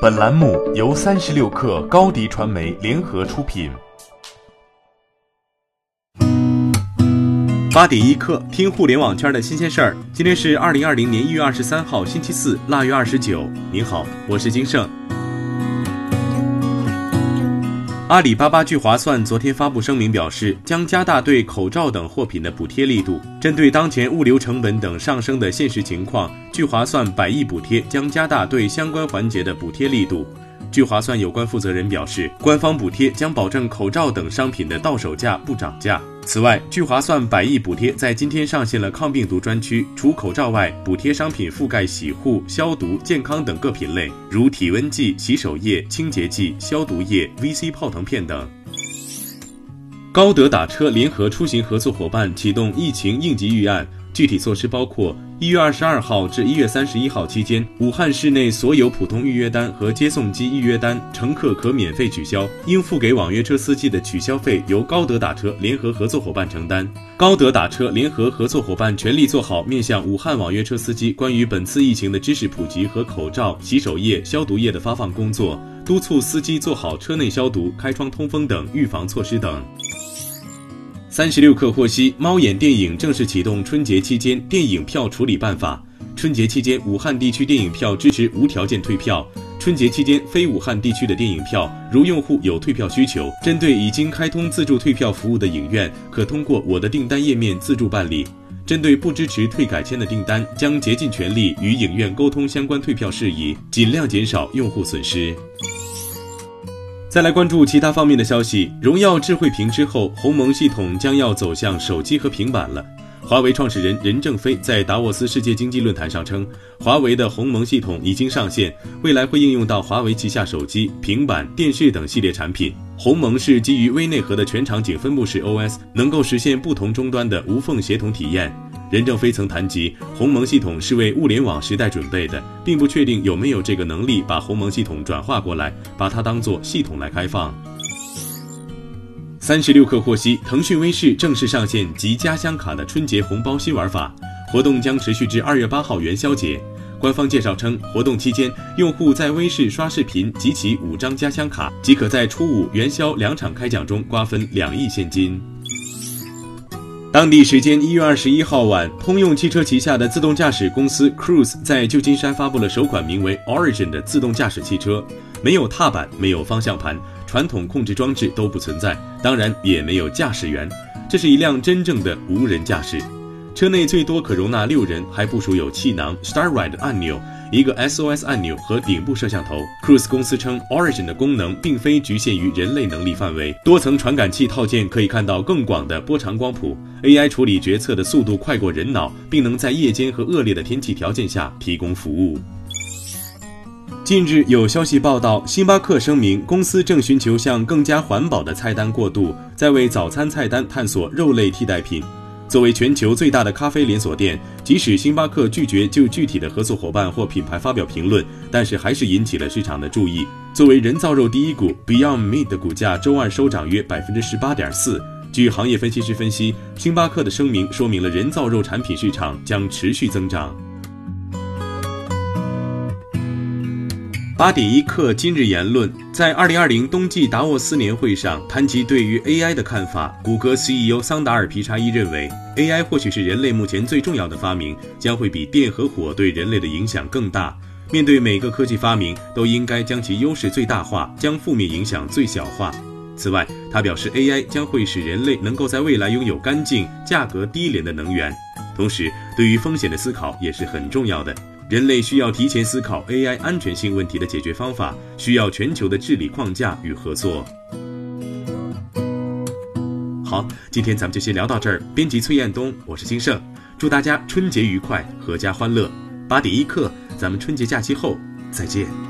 本栏目由三十六氪高低传媒联合出品。八点一刻，听互联网圈的新鲜事儿。今天是二零二零年一月二十三号，星期四，腊月二十九。您好，我是金盛。阿里巴巴聚划算昨天发布声明表示，将加大对口罩等货品的补贴力度。针对当前物流成本等上升的现实情况，聚划算百亿补贴将加大对相关环节的补贴力度。聚划算有关负责人表示，官方补贴将保证口罩等商品的到手价不涨价。此外，聚划算百亿补贴在今天上线了抗病毒专区，除口罩外，补贴商品覆盖洗护、消毒、健康等各品类，如体温计、洗手液、清洁剂、消毒液、VC 泡腾片等。高德打车联合出行合作伙伴启动疫情应急预案。具体措施包括：一月二十二号至一月三十一号期间，武汉市内所有普通预约单和接送机预约单，乘客可免费取消，应付给网约车司机的取消费由高德打车联合合作伙伴承担。高德打车联合合作伙伴全力做好面向武汉网约车司机关于本次疫情的知识普及和口罩、洗手液、消毒液的发放工作，督促司机做好车内消毒、开窗通风等预防措施等。三十六氪获悉，猫眼电影正式启动春节期间电影票处理办法。春节期间，武汉地区电影票支持无条件退票。春节期间，非武汉地区的电影票，如用户有退票需求，针对已经开通自助退票服务的影院，可通过我的订单页面自助办理。针对不支持退改签的订单，将竭尽全力与影院沟通相关退票事宜，尽量减少用户损失。再来关注其他方面的消息。荣耀智慧屏之后，鸿蒙系统将要走向手机和平板了。华为创始人任正非在达沃斯世界经济论坛上称，华为的鸿蒙系统已经上线，未来会应用到华为旗下手机、平板电视等系列产品。鸿蒙是基于微内核的全场景分布式 OS，能够实现不同终端的无缝协同体验。任正非曾谈及，鸿蒙系统是为物联网时代准备的，并不确定有没有这个能力把鸿蒙系统转化过来，把它当做系统来开放。三十六氪获悉，腾讯微视正式上线集家乡卡的春节红包新玩法，活动将持续至二月八号元宵节。官方介绍称，活动期间，用户在微视刷视频集齐五张家乡卡，即可在初五元宵两场开奖中瓜分两亿现金。当地时间一月二十一号晚，通用汽车旗下的自动驾驶公司 Cruise 在旧金山发布了首款名为 Origin 的自动驾驶汽车，没有踏板，没有方向盘，传统控制装置都不存在，当然也没有驾驶员，这是一辆真正的无人驾驶。车内最多可容纳六人，还部署有气囊、Star Ride 按钮、一个 SOS 按钮和顶部摄像头。Cruise 公司称，Origin 的功能并非局限于人类能力范围，多层传感器套件可以看到更广的波长光谱，AI 处理决策的速度快过人脑，并能在夜间和恶劣的天气条件下提供服务。近日有消息报道，星巴克声明，公司正寻求向更加环保的菜单过渡，在为早餐菜单探索肉类替代品。作为全球最大的咖啡连锁店，即使星巴克拒绝就具体的合作伙伴或品牌发表评论，但是还是引起了市场的注意。作为人造肉第一股，Beyond Meat 的股价周二收涨约百分之十八点四。据行业分析师分析，星巴克的声明说明了人造肉产品市场将持续增长。八点一刻，今日言论在二零二零冬季达沃斯年会上谈及对于 AI 的看法。谷歌 CEO 桑达尔皮查伊认为，AI 或许是人类目前最重要的发明，将会比电和火对人类的影响更大。面对每个科技发明，都应该将其优势最大化，将负面影响最小化。此外，他表示，AI 将会使人类能够在未来拥有干净、价格低廉的能源，同时对于风险的思考也是很重要的。人类需要提前思考 AI 安全性问题的解决方法，需要全球的治理框架与合作。好，今天咱们就先聊到这儿。编辑崔彦东，我是金盛，祝大家春节愉快，阖家欢乐。八点一刻，咱们春节假期后再见。